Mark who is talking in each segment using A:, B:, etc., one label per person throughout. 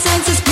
A: Senses.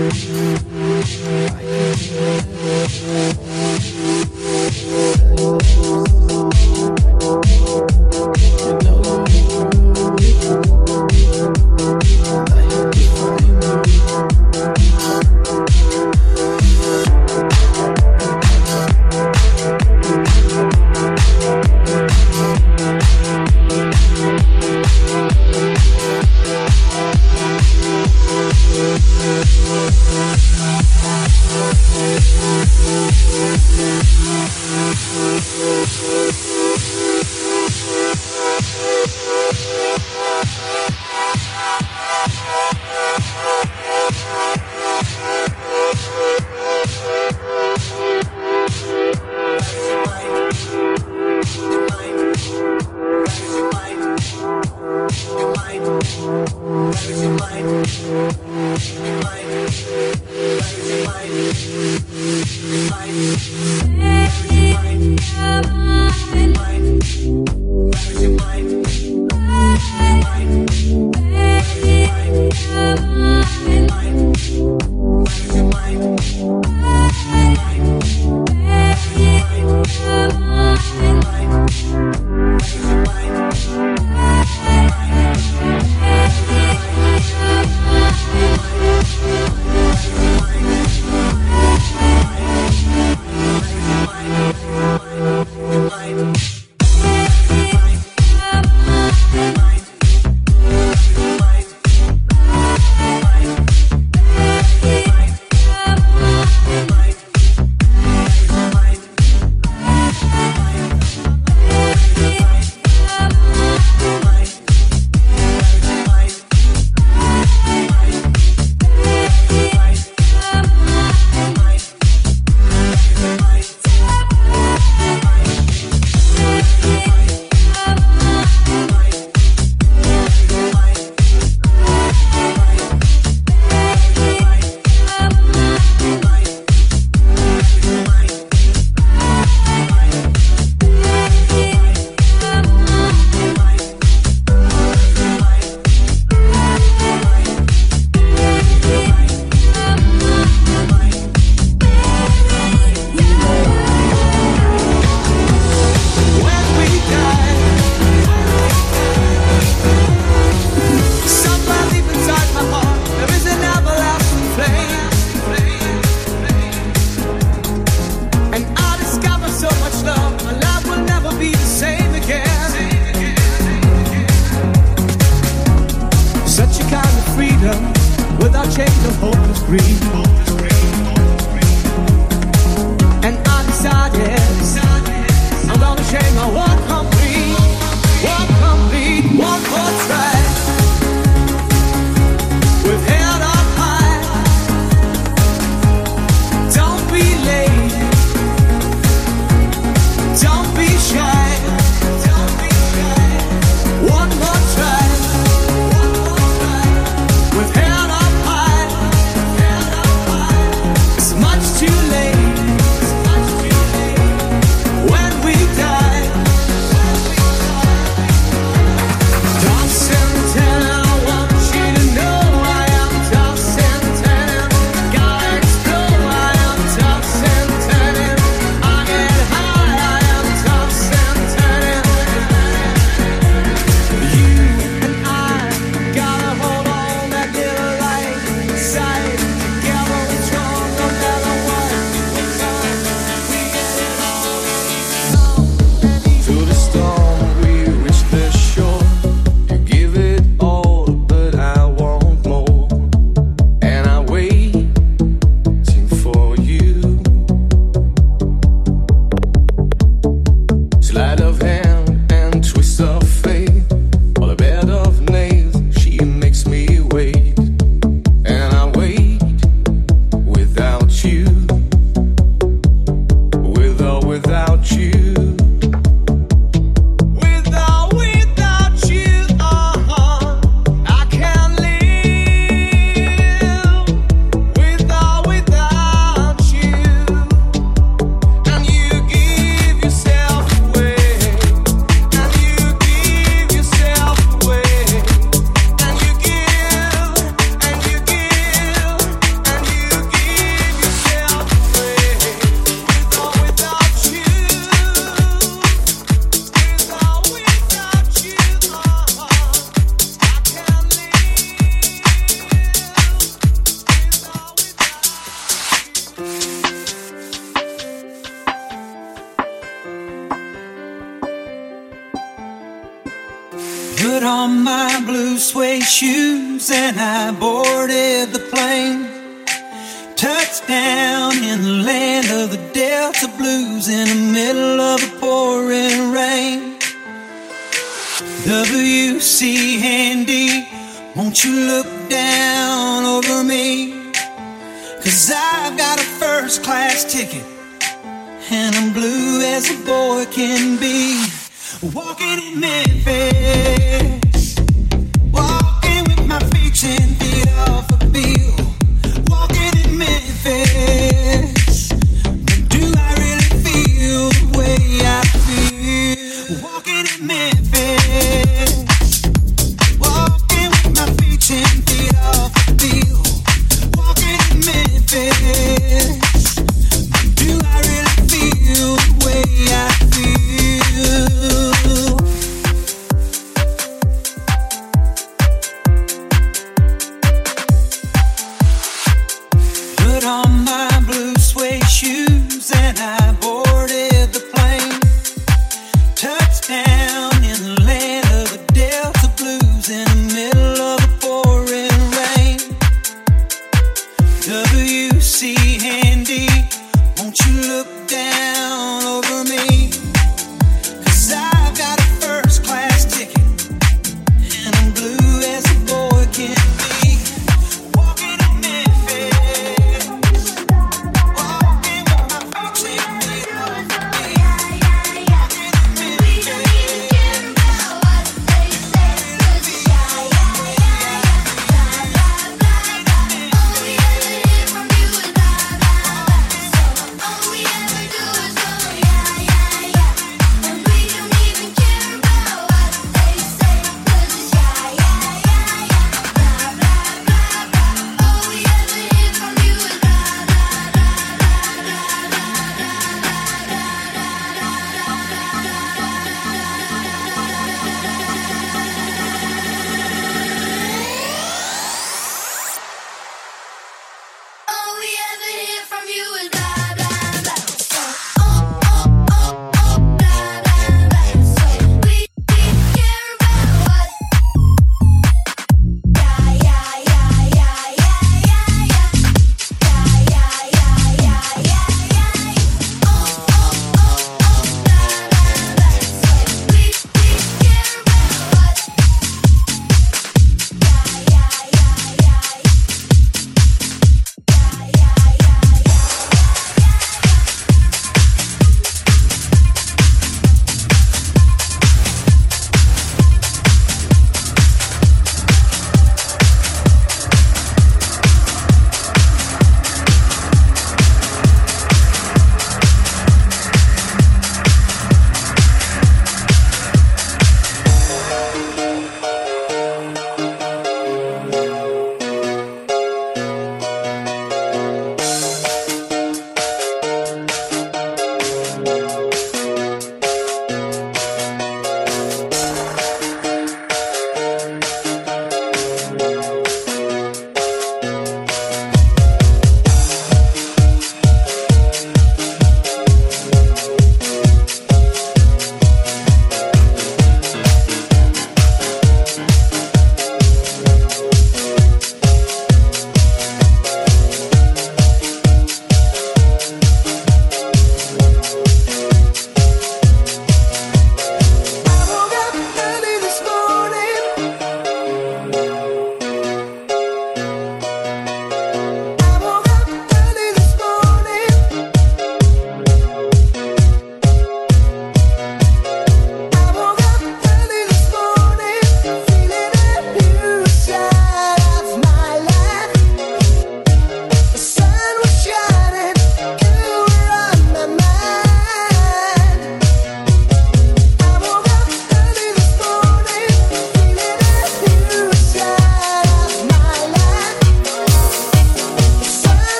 B: I
C: can.
D: put on my blue suede shoes and I boarded the plane. Touchdown in the land of the Delta Blues in the middle of a pouring rain. WC Handy, won't you look down over me? Cause I've got a first class ticket and I'm blue as a boy can be. Walking in Memphis, walking with my feet in the off a. Walking in Memphis.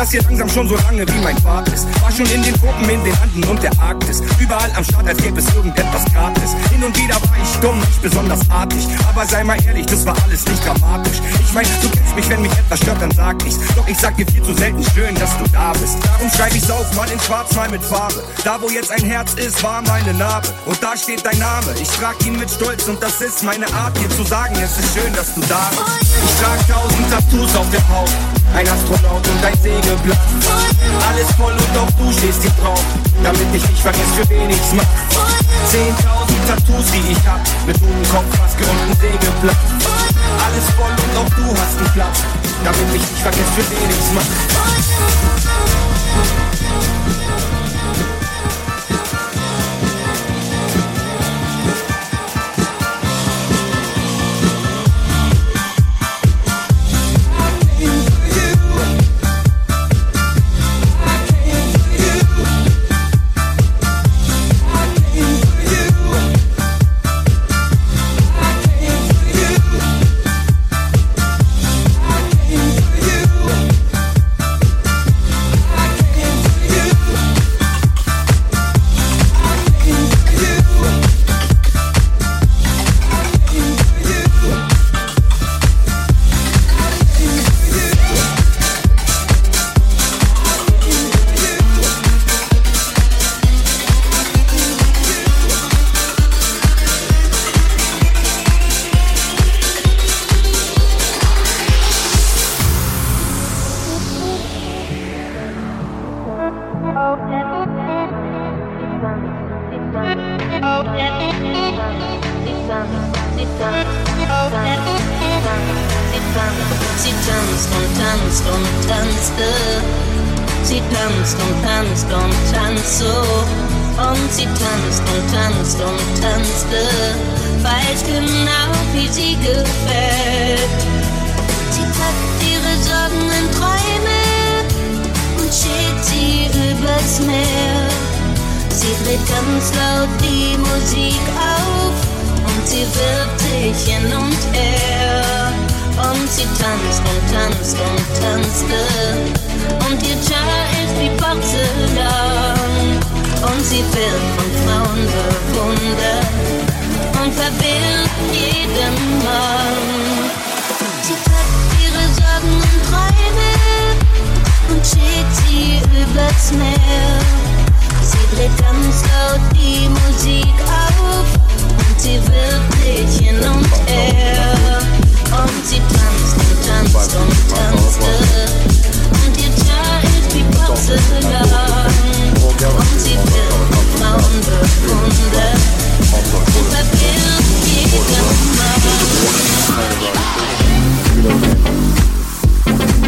E: Das hier langsam schon so lange, wie mein Vater ist. War schon in den Tropen, in den Anden und der Arktis. Überall am Start, als gäbe es irgendetwas gratis. Hin und wieder war ich dumm, nicht besonders artig. Aber sei mal ehrlich, das war alles nicht dramatisch. Ich mein, du kennst mich, wenn mich etwas stört, dann sag ich's. Doch ich sag dir viel zu selten schön, dass du da bist. Darum schreib ich's auf, mal in schwarz, mal mit Farbe. Da, wo jetzt ein Herz ist, war meine Narbe. Und da steht dein Name. Ich trag ihn mit Stolz und das ist meine Art, dir zu sagen, es ist schön, dass du da bist. Ich trag tausend Tattoos auf der Haut. Ein Astronaut und ein Sägeblatt. Alles voll und auch du stehst hier drauf. Damit ich nicht vergesse, für wen ich's mach. Zehntausend Tattoos, die ich hab. Mit hohem Kopf, Maske und ein Sägeblatt. Alles voll und auch du hast einen Platz. Damit ich nicht vergesse, für wen ich's mach.
F: Musik auf und sie wirft sich hin und her. Und sie tanzt und tanzt und tanzte. Und ihr Char ist wie Porzellan. Und sie wird von Frauen bewundert und verwirrt jeden Mann. Sie packt ihre Sorgen und Träume und schickt sie übers Meer. Sie dreht ganz laut die Musik auf und sie wirft sich hin und her. Und sie tanzt und tanzt und tanzte. Und ihr ist wie Porzellan. Und sie wird von Frauen bewundert und verwirrt jeden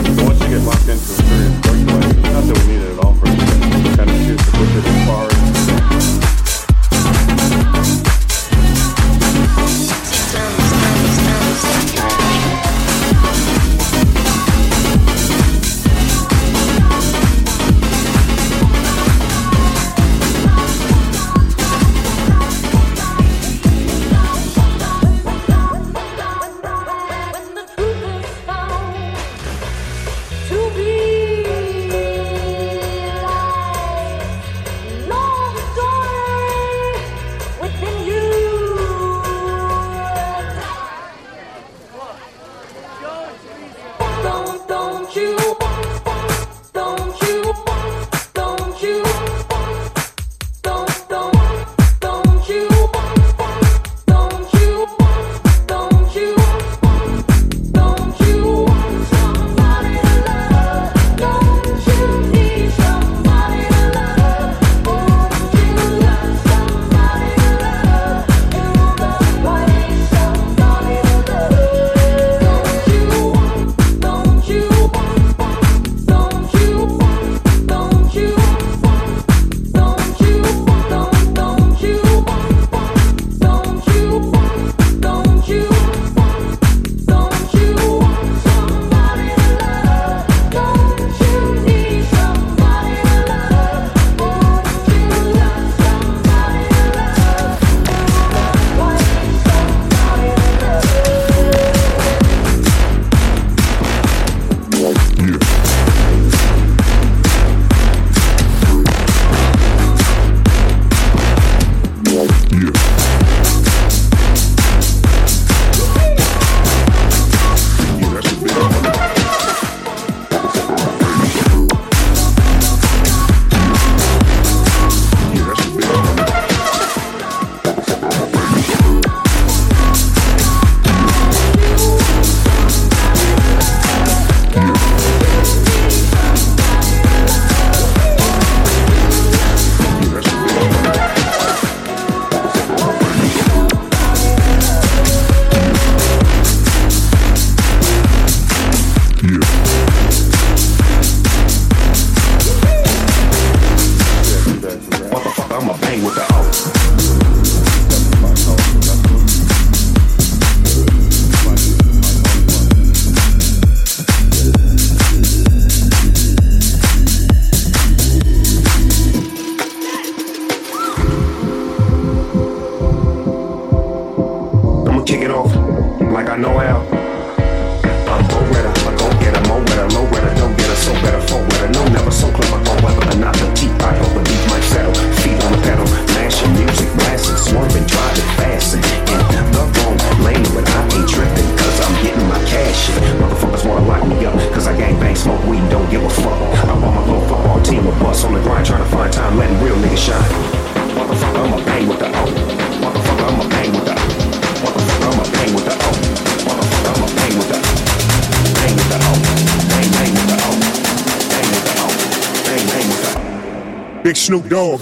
G: So once you get locked into a serious drug collection, not that we need it at all for but kind of choose to push it as far as
H: Dogg.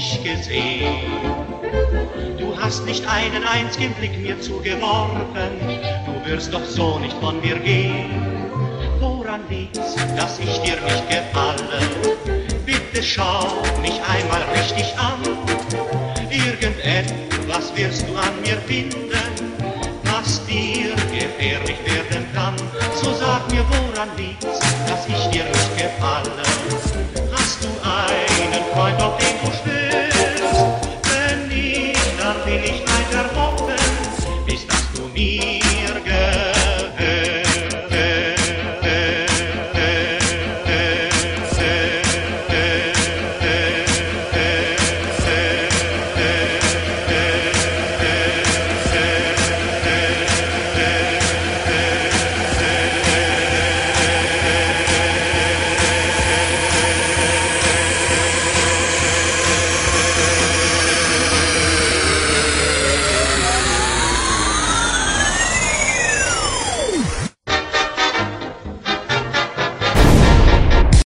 I: Hab